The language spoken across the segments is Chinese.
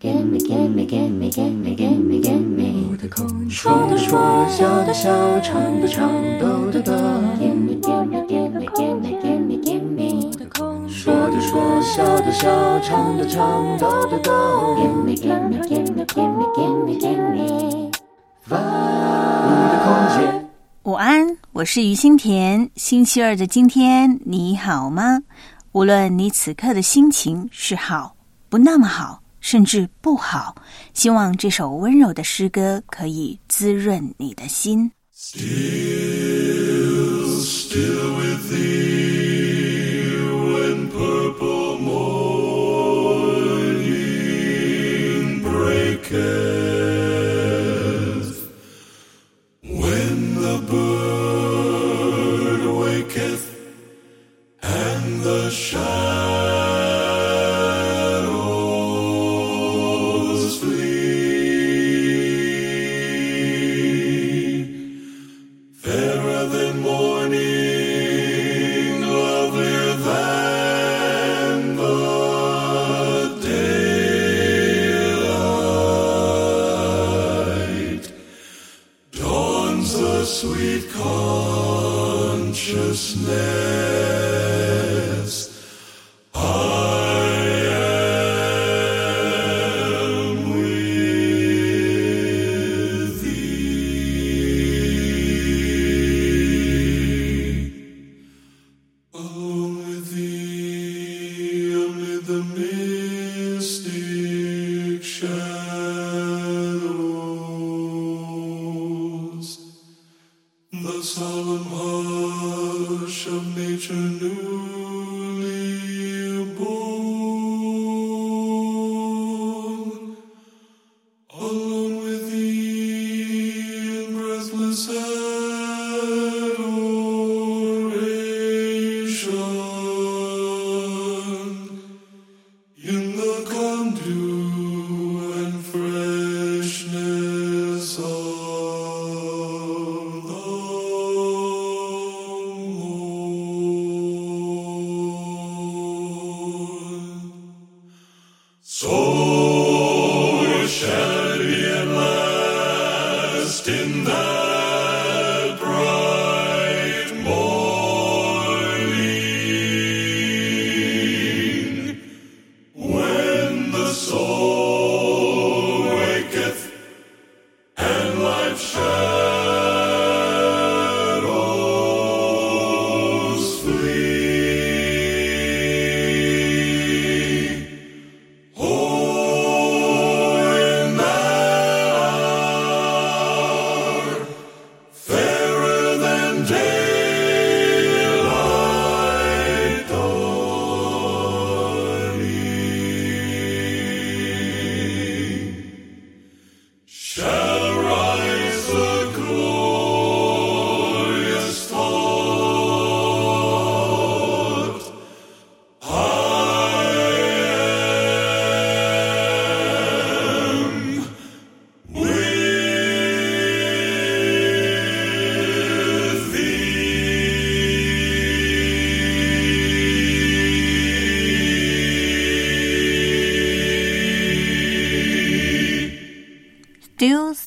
Gimme, gimme, gimme, gimme, gimme, gimme 我的空说的说，笑的笑，唱的唱，抖的抖。Gimme, gimme, gimme, gimme, gimme, gimme 我的空说的说，笑的笑，唱的唱，抖的抖。Gimme, gimme, gimme, gimme, gimme, gimme Five 我的空间。午安，我是于心田。星期二的今天，你好吗？无论你此刻的心情是好，不那么好。甚至不好。希望这首温柔的诗歌可以滋润你的心。Still with thee，solemn hush of nature new.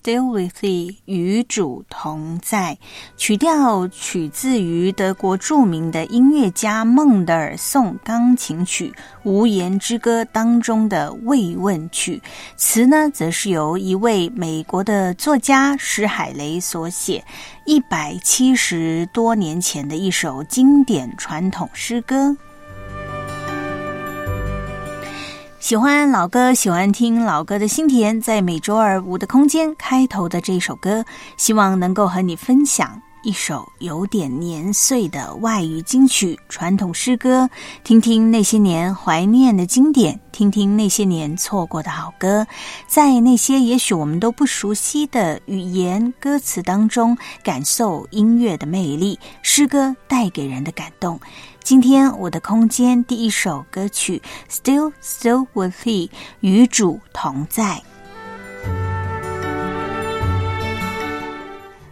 Deal with 与主同在。曲调取自于德国著名的音乐家孟德尔颂钢琴曲《无言之歌》当中的慰问曲，词呢则是由一位美国的作家施海雷所写，一百七十多年前的一首经典传统诗歌。喜欢老歌，喜欢听老歌的心田，在每周二五的空间开头的这首歌，希望能够和你分享一首有点年岁的外语金曲传统诗歌，听听那些年怀念的经典，听听那些年错过的好歌，在那些也许我们都不熟悉的语言歌词当中，感受音乐的魅力，诗歌带给人的感动。今天我的空间第一首歌曲《Still Still with Thee》与主同在，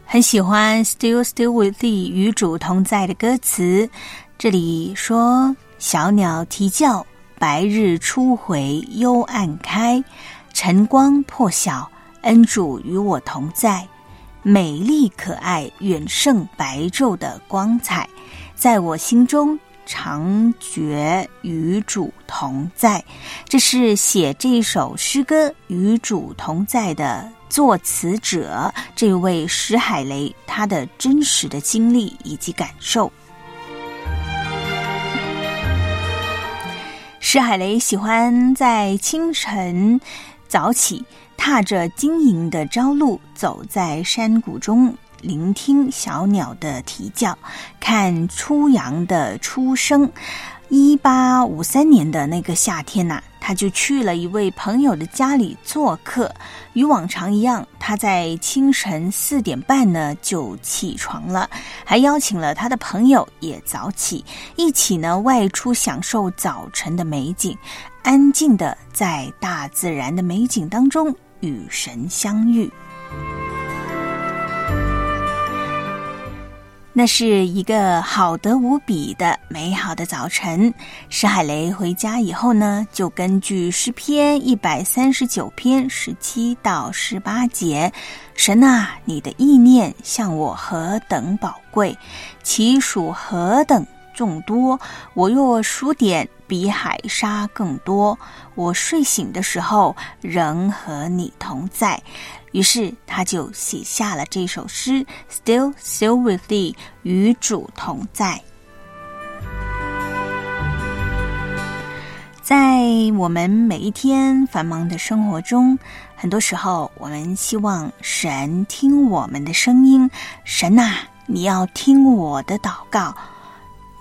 很喜欢《Still Still with Thee》与主同在的歌词。这里说：“小鸟啼叫，白日初回幽暗开，晨光破晓，恩主与我同在，美丽可爱，远胜白昼的光彩，在我心中。常觉与主同在，这是写这首诗歌《与主同在》的作词者这位石海雷他的真实的经历以及感受。石海雷喜欢在清晨早起，踏着晶莹的朝露，走在山谷中。聆听小鸟的啼叫，看初阳的出生。一八五三年的那个夏天呐，他就去了一位朋友的家里做客。与往常一样，他在清晨四点半呢就起床了，还邀请了他的朋友也早起，一起呢外出享受早晨的美景，安静的在大自然的美景当中与神相遇。那是一个好得无比的美好的早晨。石海雷回家以后呢，就根据诗篇一百三十九篇十七到十八节：“神啊，你的意念向我何等宝贵，其数何等众多，我若数点，比海沙更多。我睡醒的时候，仍和你同在。”于是他就写下了这首诗：“Still, still with thee，与主同在。”在我们每一天繁忙的生活中，很多时候我们希望神听我们的声音，神呐，你要听我的祷告。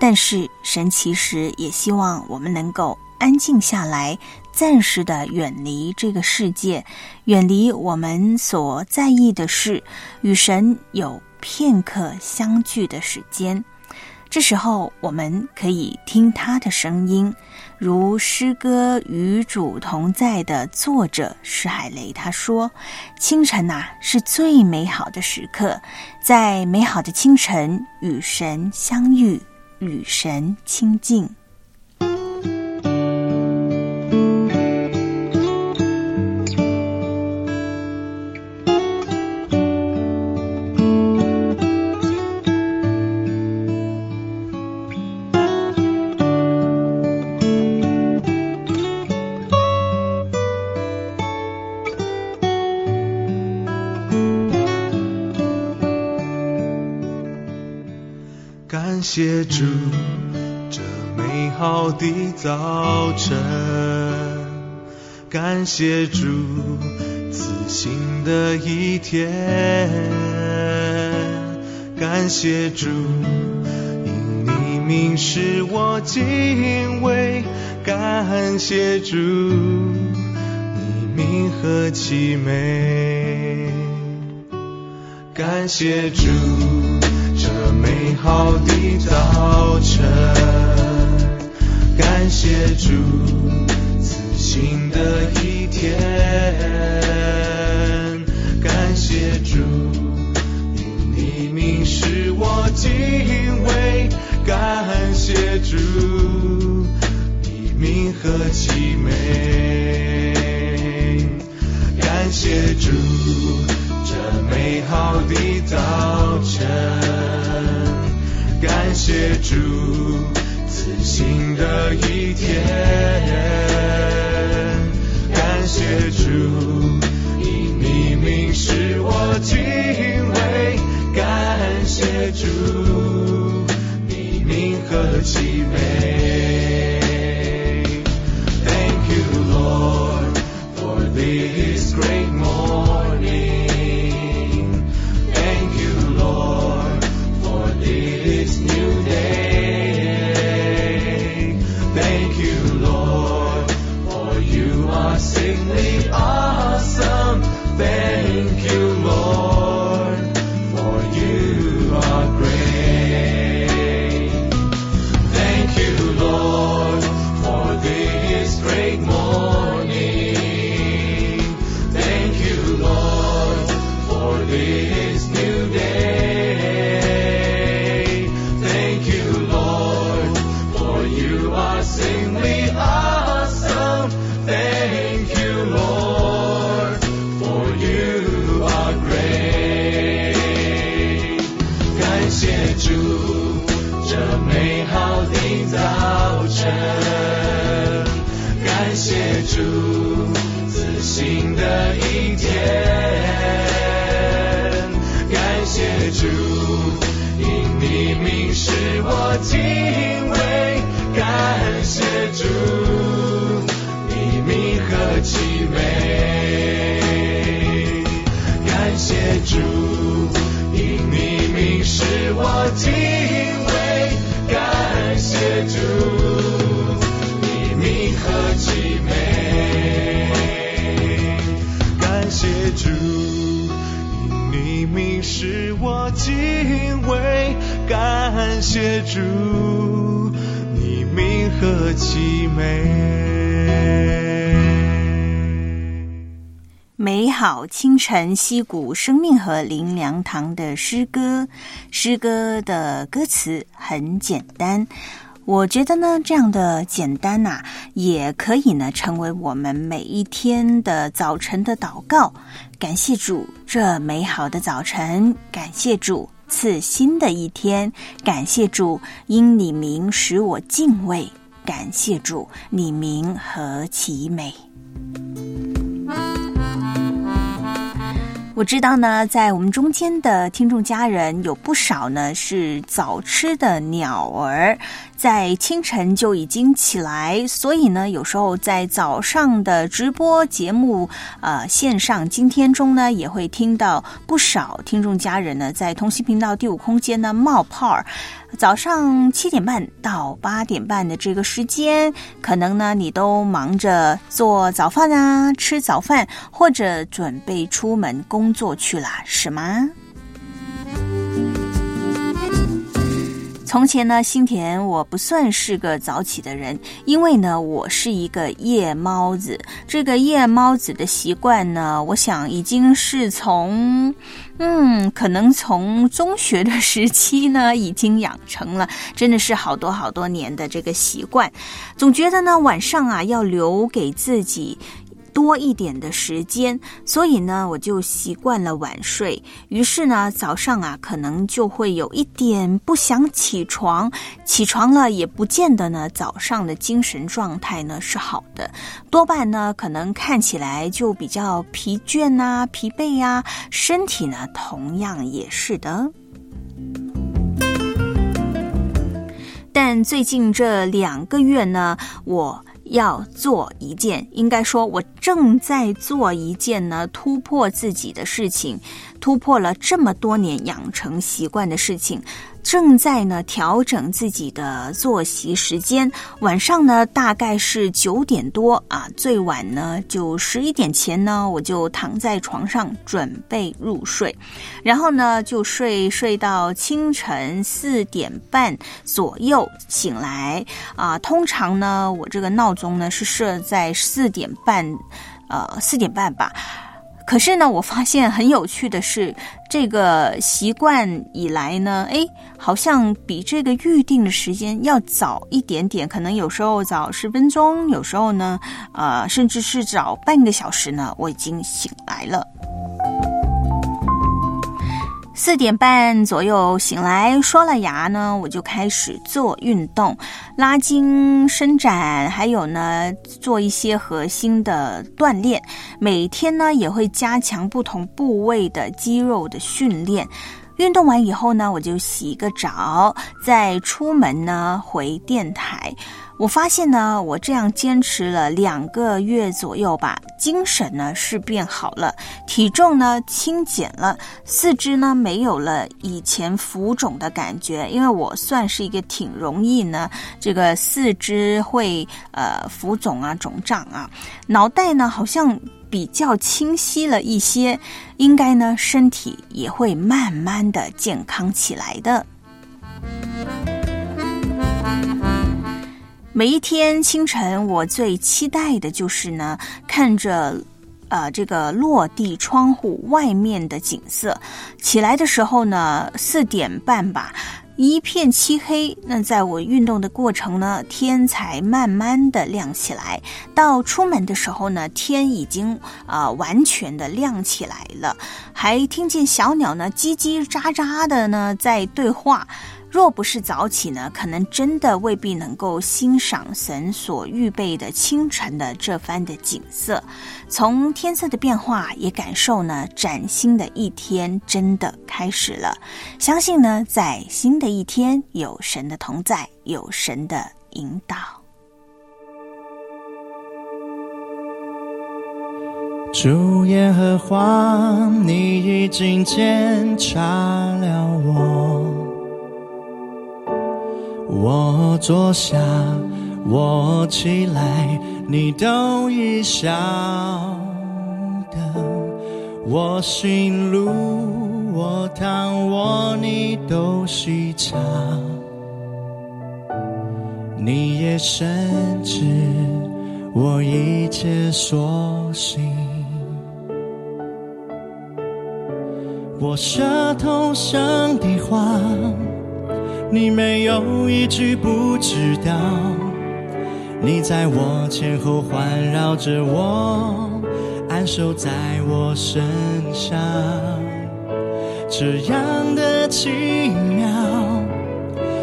但是神其实也希望我们能够安静下来。暂时的远离这个世界，远离我们所在意的事，与神有片刻相聚的时间。这时候，我们可以听他的声音，如诗歌《与主同在》的作者施海雷他说：“清晨呐，是最美好的时刻，在美好的清晨与神相遇，与神亲近。”谢主这美好的早晨，感谢主自新的一天，感谢主因你名使我敬畏，感谢主你名何其美，感谢主。美好的早晨，感谢主自新的一天，感谢主因你名使我敬畏，感谢主你名何其美，感谢主这美好的早晨。感谢主自新的一天，感谢主以你名使我敬畏，感谢主你名何其美。Thank you Lord for this great 晨，溪谷生命和林良堂的诗歌，诗歌的歌词很简单。我觉得呢，这样的简单呐、也可以呢，成为我们每一天的早晨的祷告。感谢主，这美好的早晨；感谢主，赐新的一天；感谢主，因你名使我敬畏；感谢主，你名何其美。我知道呢，在我们中间的听众家人有不少呢是早吃的鸟儿，在清晨就已经起来，所以呢，有时候在早上的直播节目啊线上今天中呢，也会听到不少听众家人呢在通信频道第五空间呢冒泡儿。早上七点半到八点半的这个时间，可能呢你都忙着做早饭啊，吃早饭，或者准备出门工作去了，是吗？从前呢，新田我不算是个早起的人，因为呢，我是一个夜猫子。这个夜猫子的习惯呢，我想已经是从，嗯，可能从中学的时期呢，已经养成了，真的是好多好多年的这个习惯。总觉得呢，晚上啊，要留给自己。多一点的时间，所以呢，我就习惯了晚睡。于是呢，早上啊，可能就会有一点不想起床，起床了也不见得呢，早上的精神状态呢是好的，多半呢，可能看起来就比较疲倦呐、疲惫呀、身体呢，同样也是的。但最近这两个月呢，我要做一件，应该说，我正在做一件呢突破自己的事情，突破了这么多年养成习惯的事情，正在呢调整自己的作息时间。晚上呢大概是九点多啊，最晚呢就十一点前呢，我就躺在床上准备入睡，然后呢就睡睡到清晨四点半左右醒来啊。通常呢，我这个闹钟呢是设在四点半，呃四点半吧。可是呢，我发现很有趣的是，这个习惯以来呢，哎，好像比这个预定的时间要早一点点，可能有时候早十分钟，有时候呢，呃，甚至是早半个小时呢，我已经醒来了。四点半左右醒来，刷了牙呢，我就开始做运动，拉筋、伸展，还有呢，做一些核心的锻炼。每天呢，也会加强不同部位的肌肉的训练。运动完以后呢，我就洗个澡，再出门呢回电台。我发现呢，我这样坚持了两个月左右吧，精神呢是变好了，体重呢轻减了，四肢呢没有了以前浮肿的感觉。因为我算是一个挺容易呢，这个四肢会呃浮肿啊、肿胀啊，脑袋呢好像比较清晰了一些，应该呢身体也会慢慢的健康起来的。每一天清晨，我最期待的就是呢，看着，呃，这个落地窗户外面的景色。起来的时候呢，四点半吧，一片漆黑。那在我运动的过程呢，天才慢慢的亮起来。到出门的时候呢，天已经啊、完全的亮起来了，还听见小鸟呢叽叽喳喳的呢在对话。若不是早起呢，可能真的未必能够欣赏神所预备的清晨的这番的景色。从天色的变化，也感受呢崭新的一天真的开始了。相信呢，在新的一天有神的同在，有神的引导。主耶和华，你已经检查了我。我坐下，我起来，你都已晓得。我行路，我躺卧，你都细察。你也深知我一切所行。我舌头上的话。你没有一句不知道，你在我前后环绕着我，安守在我身上，这样的奇妙，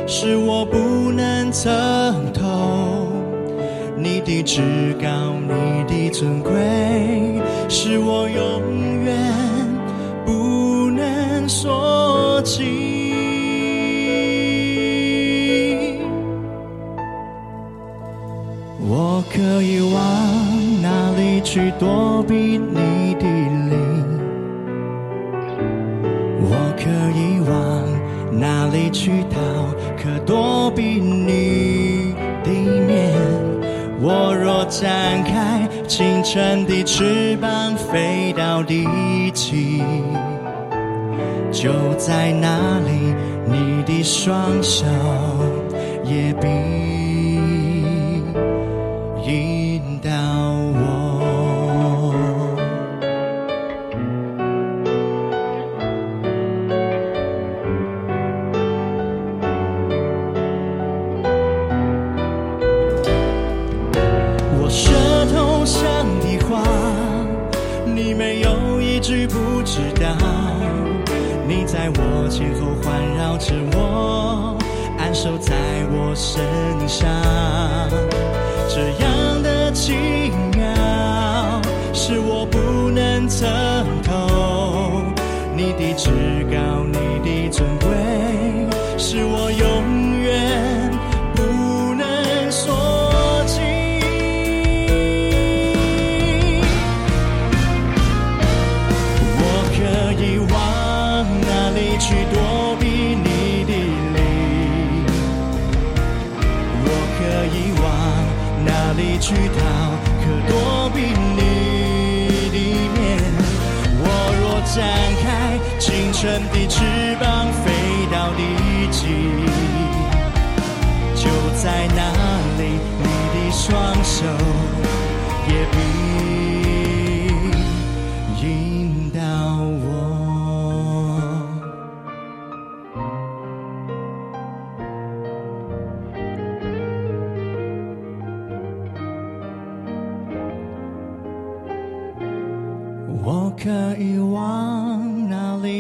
是我不能测透。你的至高，你的尊贵，是我永远不能说尽。我可以往哪里去躲避你的灵？我可以往哪里去逃？可躲避你的面？我若展开清晨的翅膀，飞到地极，就在那里，你的双手也比。身上，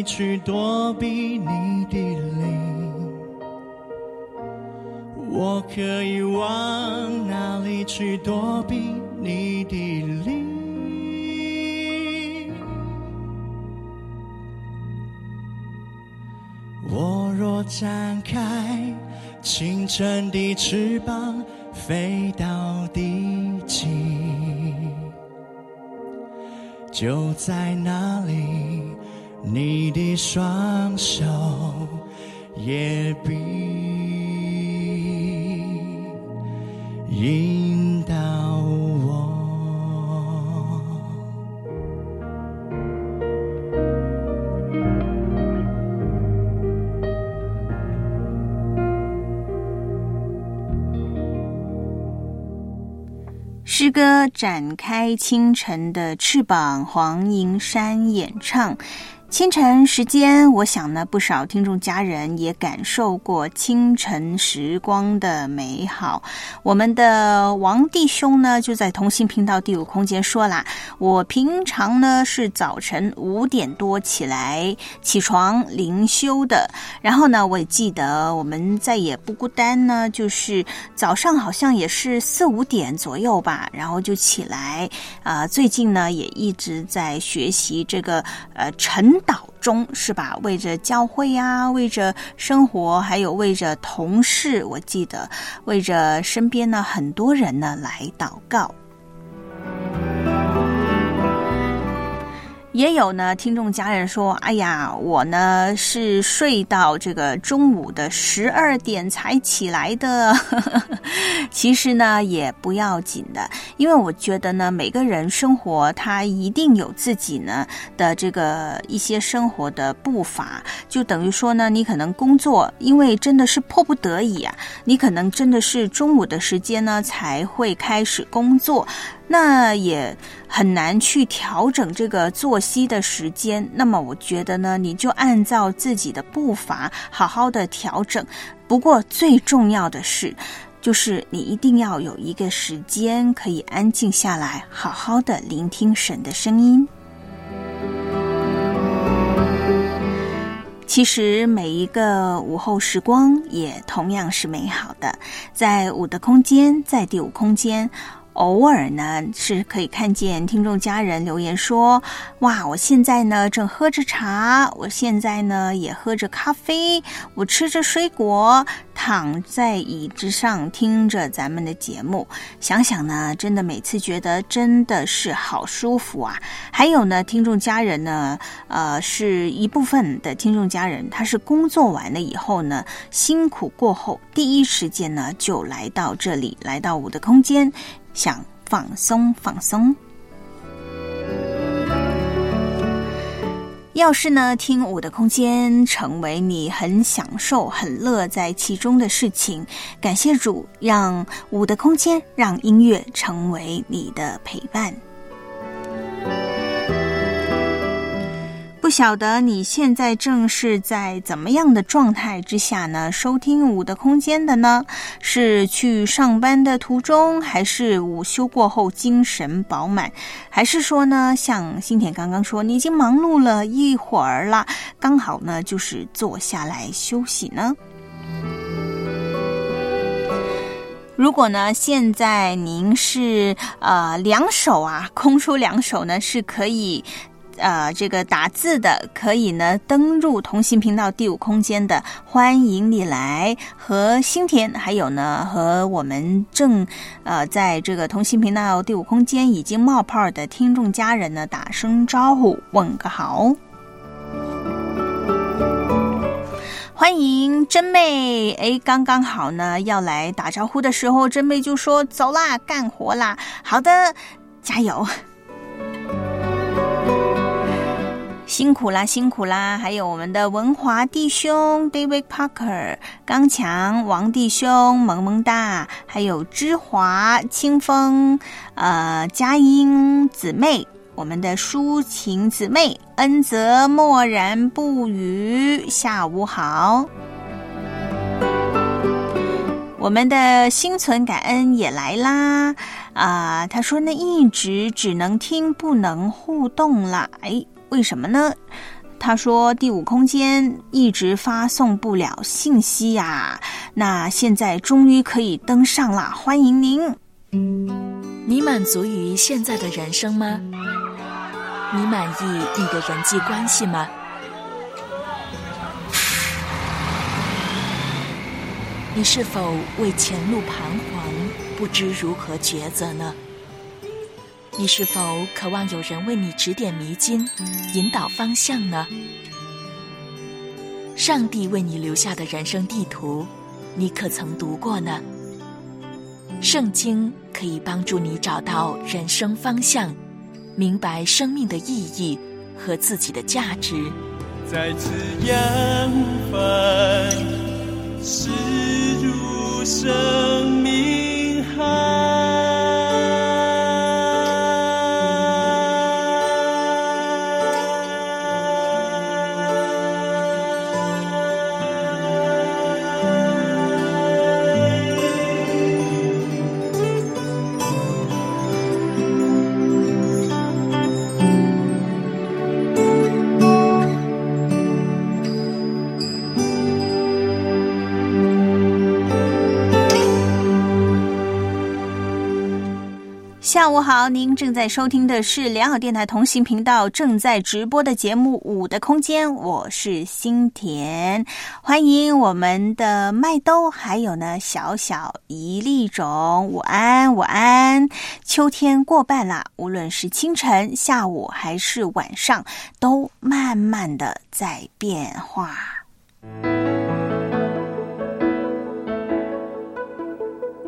去躲避你的灵，我可以往哪里去躲避你的灵？我若展开清晨的翅膀，飞到地极，就在那里。你的双手也必引导我。诗歌展开清晨的翅膀，黄银山演唱。清晨时间，我想呢，不少听众家人也感受过清晨时光的美好。我们的王弟兄呢，就在同心频道第五空间说啦：“我平常呢是早晨五点多起来起床灵修的，然后呢，我也记得我们再也不孤单呢，就是早上好像也是四五点左右吧，然后就起来。啊，最近呢也一直在学习这个呃晨。”祷中是吧？为着教会呀，为着生活，还有为着同事，我记得为着身边呢很多人呢来祷告。也有呢，听众家人说：“哎呀，我呢是睡到这个中午的十二点才起来的。”其实呢也不要紧的，因为我觉得呢，每个人生活他一定有自己呢的这个一些生活的步伐，就等于说呢，你可能工作，因为真的是迫不得已啊，你可能真的是中午的时间呢才会开始工作。那也很难去调整这个作息的时间。那么我觉得呢，你就按照自己的步伐好好的调整。不过最重要的是，就是你一定要有一个时间可以安静下来，好好的聆听神的声音。其实每一个午后时光也同样是美好的，在五的空间，在第五空间。偶尔呢，是可以看见听众家人留言说：“哇，我现在呢正喝着茶，我现在呢也喝着咖啡，我吃着水果，躺在椅子上听着咱们的节目。想想呢，真的每次觉得真的是好舒服啊！还有呢，听众家人呢，呃，是一部分的听众家人，他是工作完了以后呢，辛苦过后，第一时间呢就来到这里，来到我的空间。”想放松放松，要是呢听舞的空间成为你很享受、很乐在其中的事情，感谢主，让舞的空间让音乐成为你的陪伴。不晓得你现在正是在怎么样的状态之下呢？收听五的空间的呢？是去上班的途中，还是午休过后精神饱满，还是说呢，像新田刚刚说，你已经忙碌了一会儿了，刚好呢就是坐下来休息呢？如果呢，现在您是呃两手啊空出两手呢，是可以。呃，这个打字的可以呢，登入同心频道第五空间的，欢迎你来和新田，还有呢和我们正呃在这个同心频道第五空间已经冒泡的听众家人呢打声招呼，问个好。欢迎真妹，哎，刚刚好呢要来打招呼的时候，真妹就说走啦，干活啦。好的，加油。辛苦啦，辛苦啦！还有我们的文华弟兄 David Parker、刚强王弟兄、萌萌哒，还有芝华、清风、呃佳音姊妹，我们的抒情姊妹恩泽默然不语，下午好。我们的心存感恩也来啦！啊，他说呢，一直只能听不能互动了，哎。为什么呢？他说第五空间一直发送不了信息呀，那现在终于可以登上了，欢迎您。你满足于现在的人生吗？你满意你的人际关系吗？你是否为前路彷徨，不知如何抉择呢？你是否渴望有人为你指点迷津、引导方向呢？上帝为你留下的人生地图，你可曾读过呢？圣经可以帮助你找到人生方向，明白生命的意义和自己的价值。再次扬帆，驶入生命午好，您正在收听的是良好电台同行频道正在直播的节目《五的空间》，我是新田，欢迎我们的麦兜，还有呢小小一粒种，午安午安。秋天过半啦，无论是清晨、下午还是晚上，都慢慢的在变化。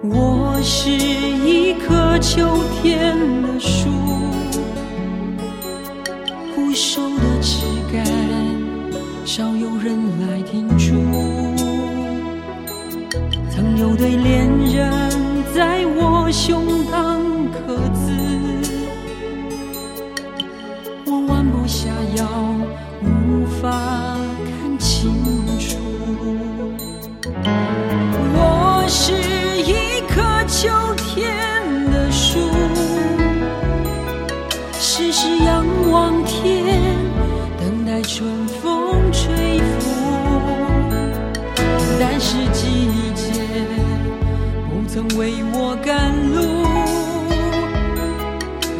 我是一棵秋天的树，枯瘦的枝干，少有人来停驻。曾有对恋人在我胸膛刻字，我弯不下腰，无法为我赶路，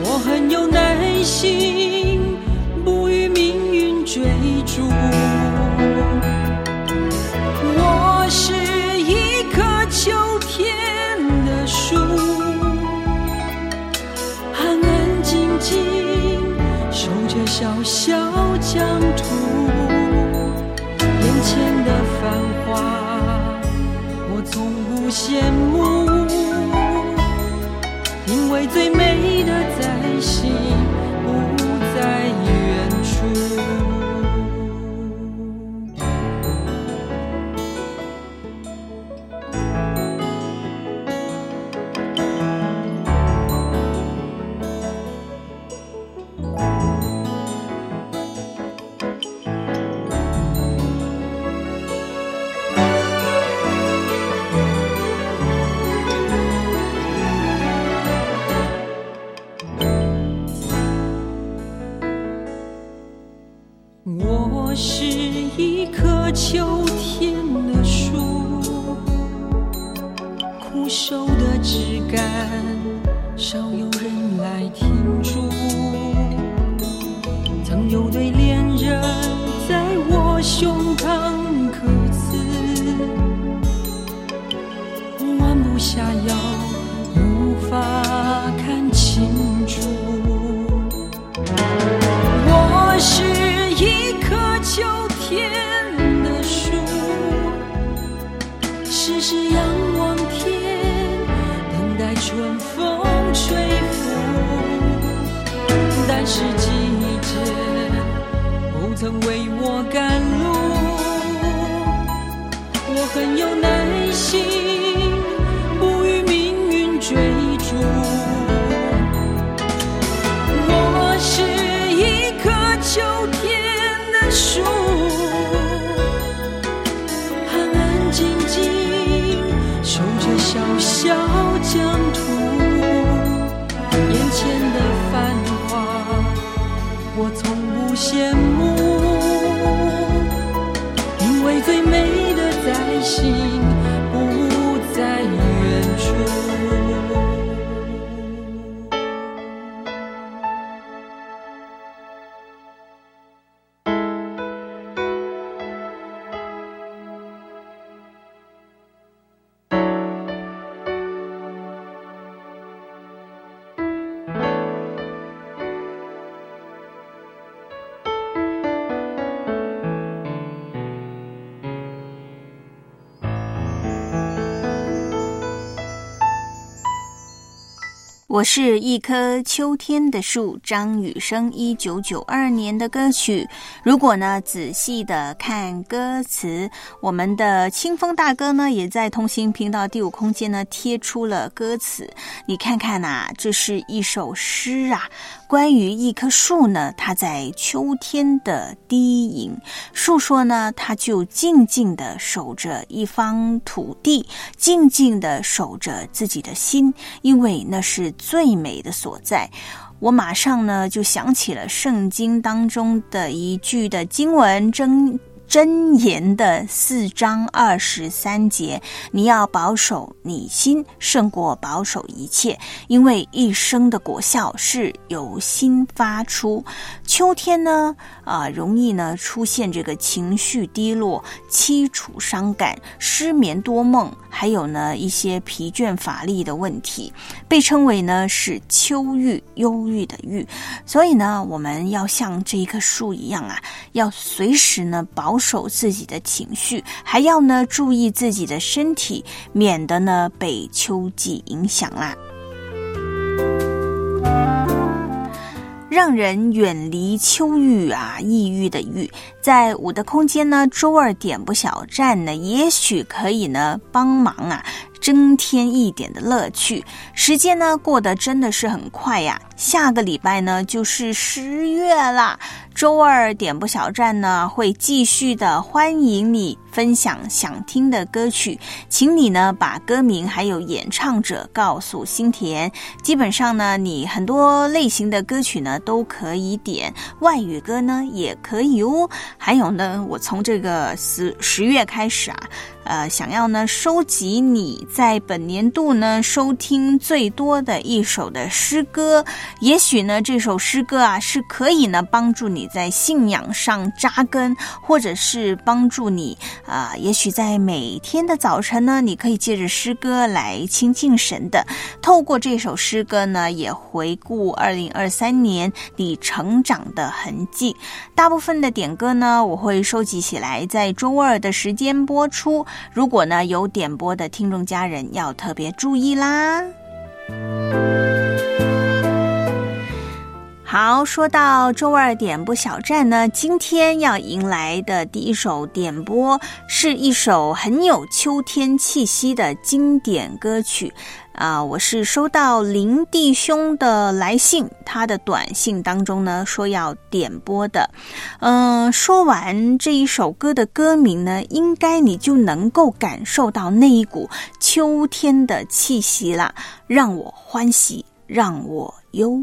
我很有耐心，不与命运追逐。我是一棵秋天的树，张雨生一九九二年的歌曲。如果呢仔细的看歌词，我们的清风大哥呢也在通信频道第五空间呢贴出了歌词。你看看呐，这是一首诗啊，关于一棵树呢，它在秋天的低吟。树说呢，它就静静的守着一方土地，静静的守着自己的心，因为那是。最美的所在，我马上呢就想起了圣经当中的一句的经文真。箴言的四章二十三节，你要保守你心，胜过保守一切，因为一生的果效是由心发出。秋天呢，啊，容易呢出现这个情绪低落、凄楚伤感、失眠多梦，还有呢一些疲倦乏力的问题，被称为呢是秋郁、忧郁的郁。所以呢，我们要像这一棵树一样啊，要随时呢保。守自己的情绪，还要呢注意自己的身体，免得呢被秋季影响啦。让人远离秋郁啊，抑郁的郁，在五的空间呢，周二点播小站呢，也许可以呢帮忙啊。增添一点的乐趣，时间呢过得真的是很快呀。下个礼拜呢就是十月啦。周二点播小站呢会继续的欢迎你分享想听的歌曲，请你呢把歌名还有演唱者告诉新田。基本上呢你很多类型的歌曲呢都可以点，外语歌呢也可以哦。还有呢我从这个十十月开始啊。呃，想要呢收集你在本年度呢收听最多的一首的诗歌，也许呢这首诗歌啊是可以呢帮助你在信仰上扎根，或者是帮助你啊，也许在每天的早晨呢，你可以借着诗歌来亲近神的。透过这首诗歌呢，也回顾二零二三年你成长的痕迹。大部分的点歌呢，我会收集起来，在周二的时间播出。如果呢有点播的听众家人要特别注意啦。好，说到周二点播小站呢，今天要迎来的第一首点播是一首很有秋天气息的经典歌曲。啊，我是收到林弟兄的来信，他的短信当中呢说要点播的。嗯，说完这一首歌的歌名呢，应该你就能够感受到那一股秋天的气息了。让我欢喜，让我忧。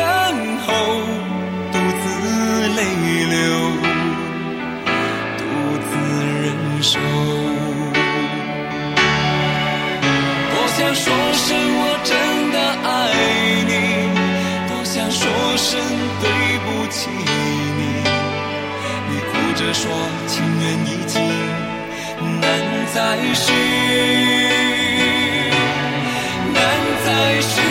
说情缘已尽，难再续，难再续。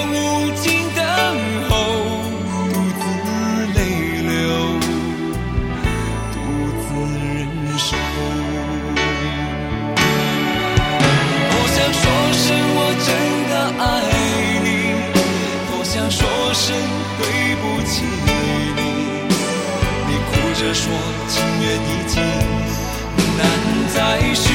已经，难再续，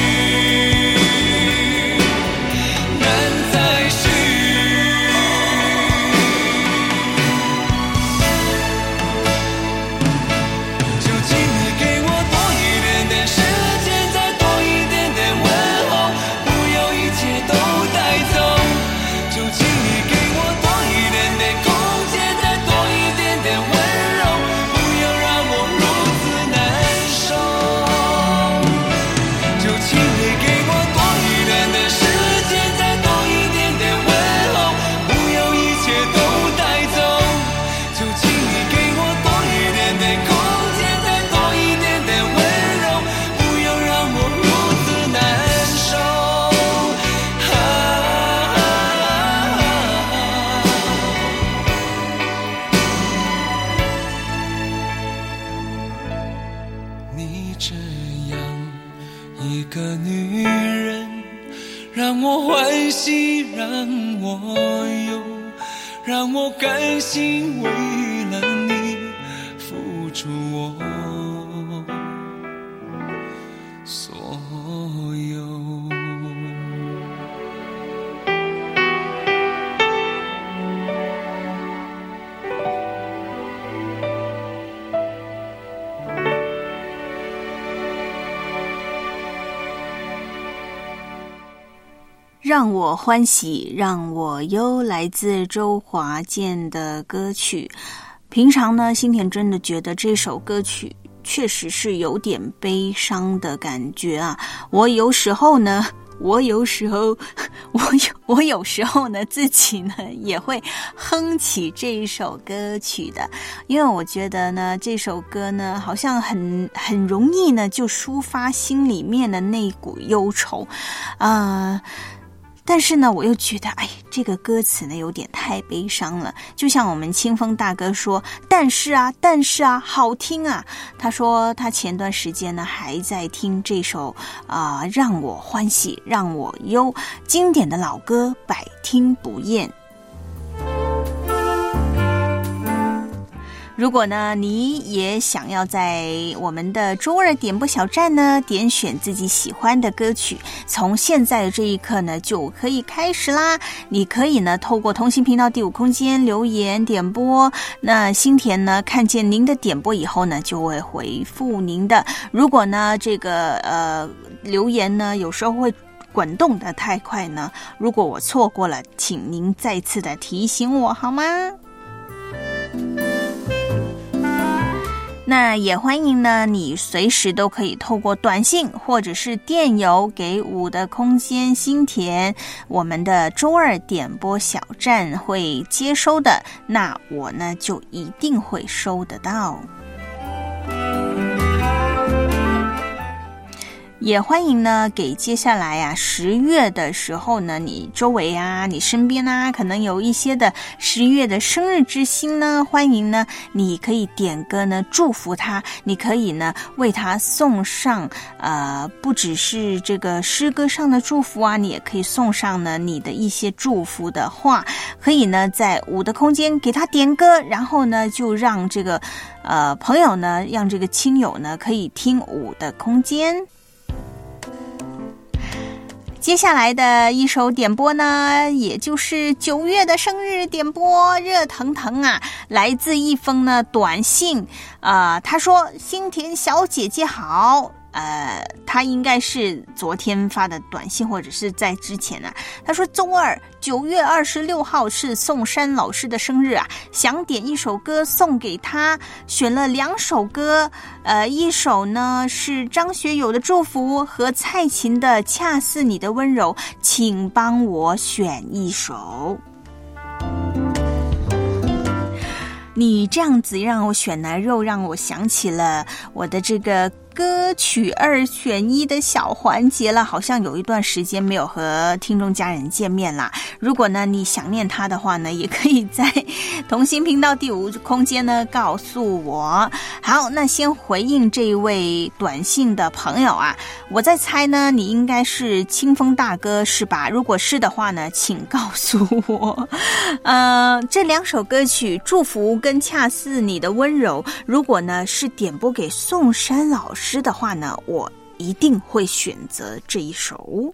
让我有，让我甘心为了你付出我。让我欢喜，让我忧，来自周华健的歌曲。平常呢，新田真的觉得这首歌曲确实是有点悲伤的感觉啊。我有时候呢，我有时候，我有我有时候呢，自己呢也会哼起这一首歌曲的，因为我觉得呢，这首歌呢好像很很容易呢就抒发心里面的那股忧愁，啊、但是呢，我又觉得，哎，这个歌词呢有点太悲伤了。就像我们清风大哥说：“但是啊，但是啊，好听啊。”他说他前段时间呢还在听这首啊、让我欢喜让我忧经典的老歌，百听不厌。如果呢，你也想要在我们的周二点播小站呢，点选自己喜欢的歌曲，从现在这一刻呢，就可以开始啦。你可以呢，透过通信频道第五空间留言点播。那新田呢，看见您的点播以后呢，就会回复您的。如果呢，这个呃留言呢，有时候会。滚动的太快呢，如果我错过了，请您再次的提醒我好吗？那也欢迎呢，你随时都可以透过短信或者是电邮给五的空间新田，我们的周二点播小站会接收的，那我呢就一定会收得到。也欢迎呢，给接下来呀、十月的时候呢，你周围啊，你身边啊，可能有一些的十月的生日之星呢，欢迎呢，你可以点歌呢，祝福他，你可以呢，为他送上呃，不只是这个诗歌上的祝福啊，你也可以送上呢你的一些祝福的话，可以呢，在五的空间给他点歌，然后呢，就让这个呃朋友呢，让这个亲友呢，可以听五的空间。接下来的一首点播呢，也就是九月的生日点播，热腾腾啊！来自一封呢短信，啊、他说：“新田小姐姐好。”呃，他应该是昨天发的短信，或者是在之前啊。他说周二九月二十六号是宋山老师的生日啊，想点一首歌送给他，选了两首歌，呃，一首呢是张学友的祝福和蔡琴的恰似你的温柔，请帮我选一首。你这样子让我选呢，又让我想起了我的这个。歌曲二选一的小环节了，好像有一段时间没有和听众家人见面啦。如果呢你想念他的话呢，也可以在同心频道第五空间呢告诉我。好，那先回应这一位短信的朋友啊，我在猜呢，你应该是清风大哥是吧？如果是的话呢，请告诉我。呃，这两首歌曲《祝福》跟《恰似你的温柔》，如果呢是点播给宋山老师。诗的话呢，我一定会选择这一首。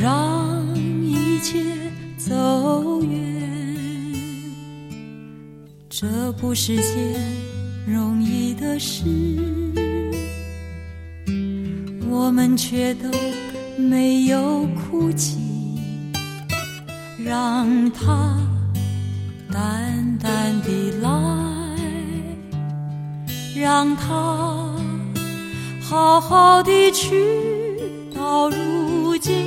让一切走远。这不是件容易的事，我们却都。没有哭泣，让它淡淡的来，让它好好的去。到如今，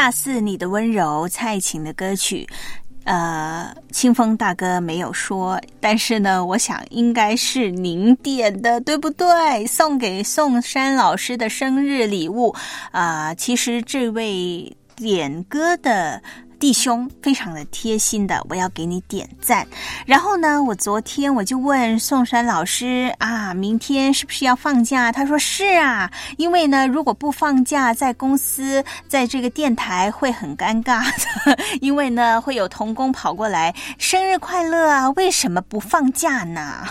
恰似你的温柔，蔡琴的歌曲。呃，清风大哥没有说，但是呢，我想应该是您点的，对不对？送给宋山老师的生日礼物啊、其实这位点歌的。弟兄非常的贴心的，我要给你点赞。然后呢，我昨天我就问宋山老师啊，明天是不是要放假？他说是啊，因为呢，如果不放假，在公司在这个电台会很尴尬的，因为呢，会有童工跑过来，生日快乐啊，为什么不放假呢？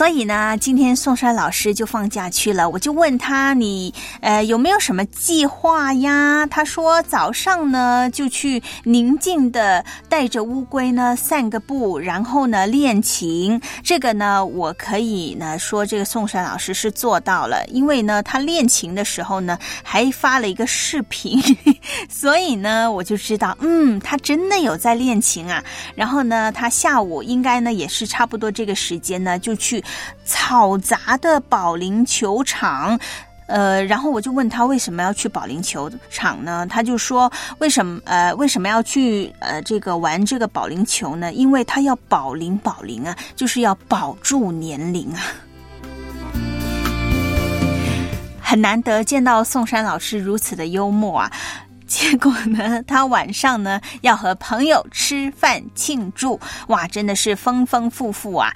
所以呢，今天宋山老师就放假去了，我就问他你呃有没有什么计划呀？他说早上呢就去宁静的带着乌龟呢散个步，然后呢练琴。这个呢我可以呢说这个宋山老师是做到了，因为呢他练琴的时候呢还发了一个视频，所以呢我就知道嗯他真的有在练琴啊。然后呢他下午应该呢也是差不多这个时间呢就去。嘈杂的保龄球场，呃，然后我就问他为什么要去保龄球场呢？他就说为什么呃为什么要去呃这个玩这个保龄球呢？因为他要保龄保龄啊，就是要保住年龄啊。很难得见到宋山老师如此的幽默啊！结果呢，他晚上呢要和朋友吃饭庆祝，哇，真的是丰丰富富啊！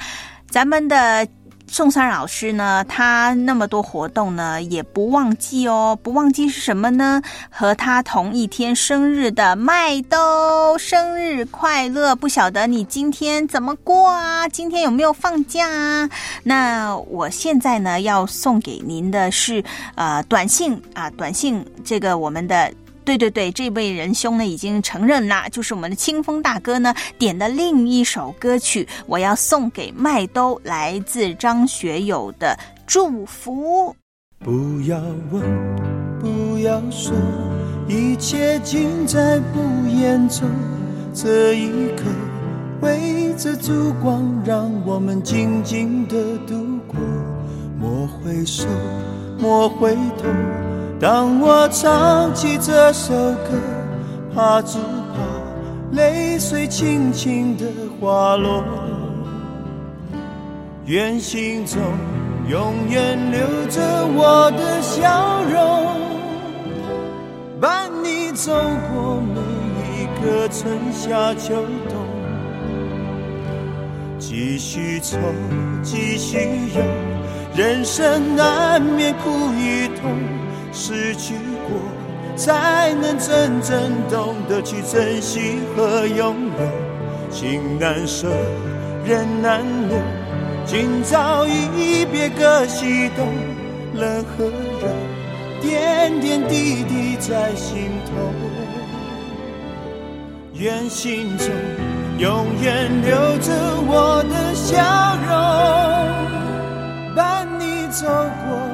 咱们的宋山老师呢，他那么多活动呢，也不忘记哦。不忘记是什么呢？和他同一天生日的麦兜，生日快乐！不晓得你今天怎么过啊？今天有没有放假啊？那我现在呢，要送给您的是呃短信啊，短信这个我们的。对对对，这位仁兄呢已经承认啦，就是我们的清风大哥呢点的另一首歌曲，我要送给麦兜，来自张学友的祝福。不要问，不要说，一切尽在不言中。这一刻，围着烛光，让我们静静的度过。莫回首，莫回头。当我唱起这首歌，怕只怕泪水轻轻的滑落。愿心中永远留着我的笑容，伴你走过每一个春夏秋冬。继续愁，继续忧，人生难免苦与痛。失去过，才能真正懂得去珍惜和拥有。情难舍，人难留，今朝一别各西东。冷和热，点点滴滴在心头。愿心中永远留着我的笑容，伴你走过。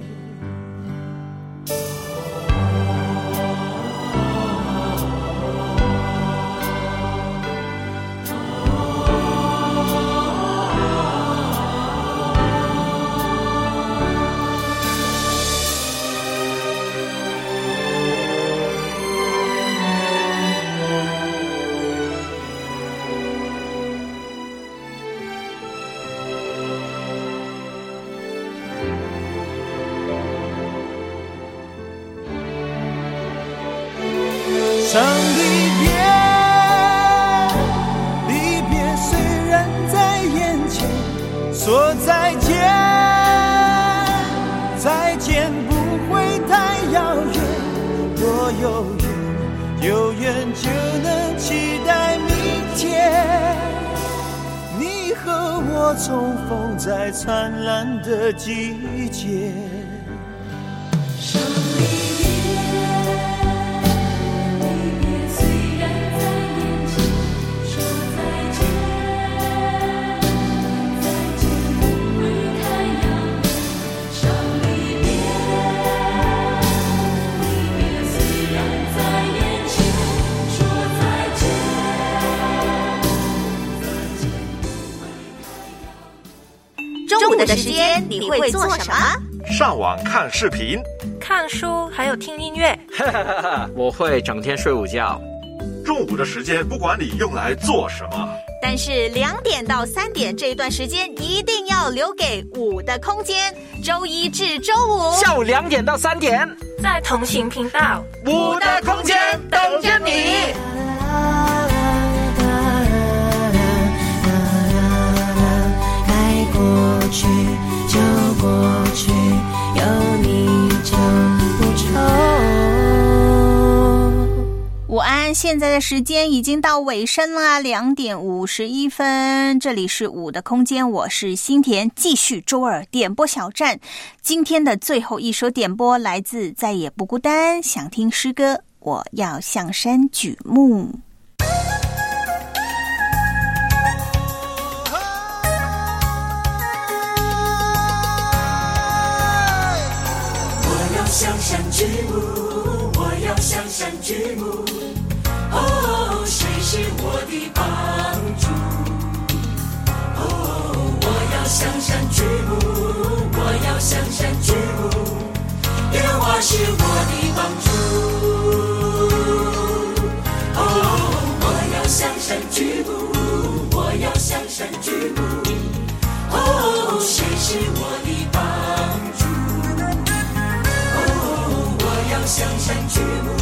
伤重逢在灿烂的季节。的时间你会做什么？上网看视频，看书，还有听音乐。我会整天睡午觉。中午的时间不管你用来做什么，但是两点到三点这一段时间一定要留给五的空间。周一至周五下午两点到三点，在同行频道，五的空间等着你。现在的时间已经到尾声啦，两点五十一分。这里是五的空间，我是新田，继续周二点播小站。今天的最后一首点播来自再也不孤单，想听诗歌，我要向山举目。我要向山举目，我要向山举目。要向山举目，我要向山举目。耶和华是我的帮助。哦，我要向山举目，我要向山举目。哦，谁是我的帮助？哦，我要向山举目，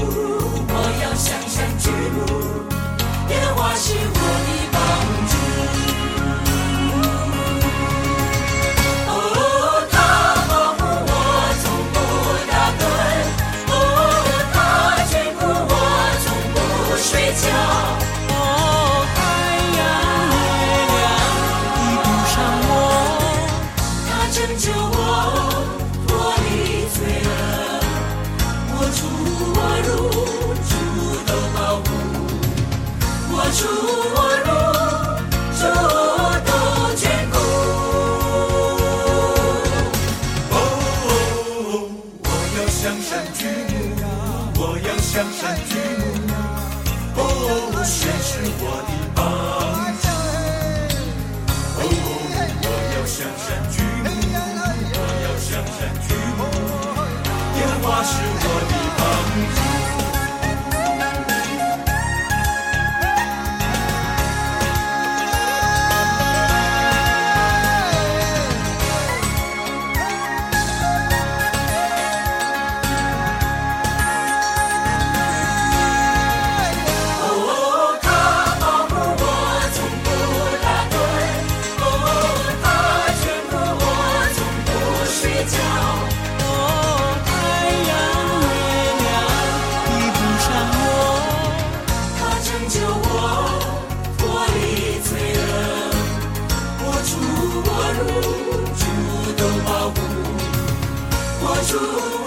我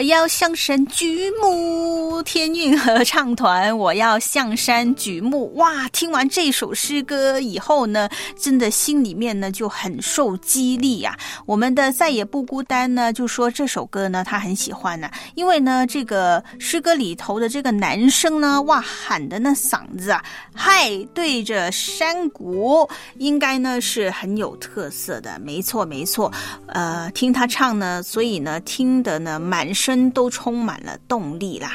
我要向神举目，天韵合唱团，我要向山举目。哇，听完这首诗歌以后呢，真的心里面呢就很受激励呀。我们的再也不孤单呢，就说这首歌呢他很喜欢呢，因为呢这个诗歌里头的这个男生呢，哇喊的那嗓子啊，嗨，对着山谷，应该呢是很有特色的。没错，没错，呃，听他唱呢，所以呢听的呢。满身都充满了动力啦！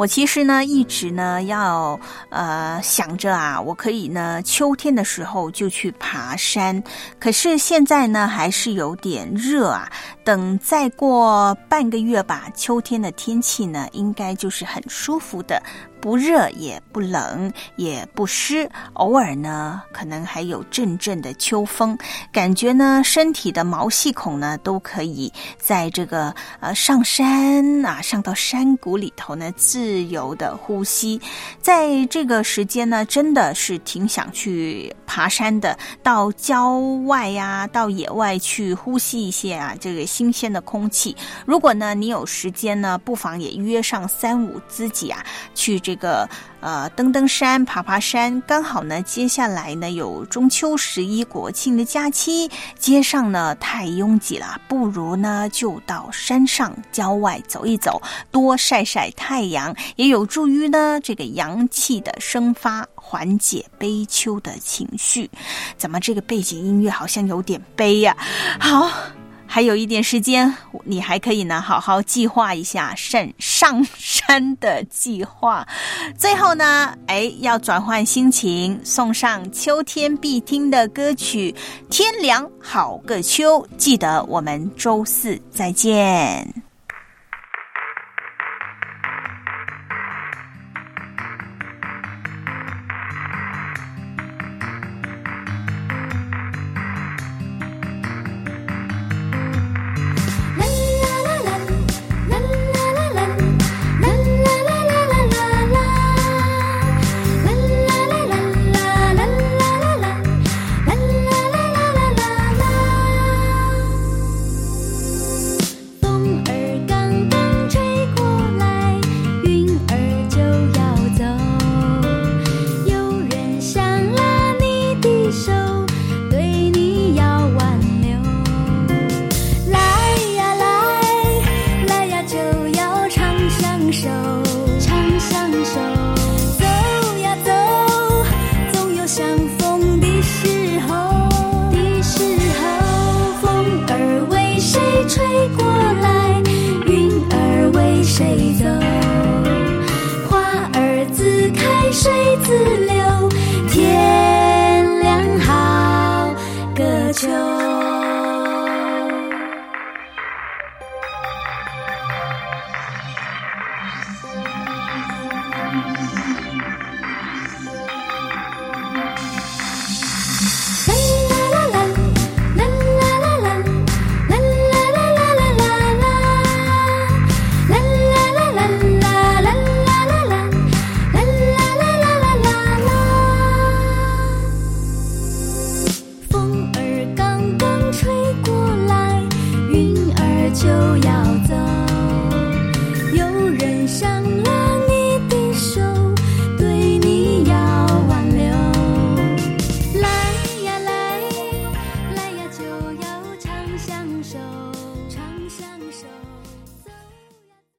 我其实呢，一直呢要呃想着啊，我可以呢秋天的时候就去爬山，可是现在呢还是有点热啊。等再过半个月吧，秋天的天气呢应该就是很舒服的。不热也不冷也不湿，偶尔呢可能还有阵阵的秋风，感觉呢身体的毛细孔呢都可以在这个呃上山啊上到山谷里头呢自由的呼吸，在这个时间呢真的是挺想去爬山的，到郊外呀到野外去呼吸一些啊这个新鲜的空气。如果呢你有时间呢，不妨也约上三五知己啊去。这个呃，登登山、爬爬山，刚好呢，接下来呢有中秋、十一、国庆的假期，街上呢太拥挤了，不如呢就到山上郊外走一走，多晒晒太阳，也有助于呢这个阳气的生发，缓解悲秋的情绪。怎么这个背景音乐好像有点悲呀？好。还有一点时间，你还可以呢，好好计划一下上上山的计划。最后呢，哎，要转换心情，送上秋天必听的歌曲《天凉好个秋》。记得我们周四再见。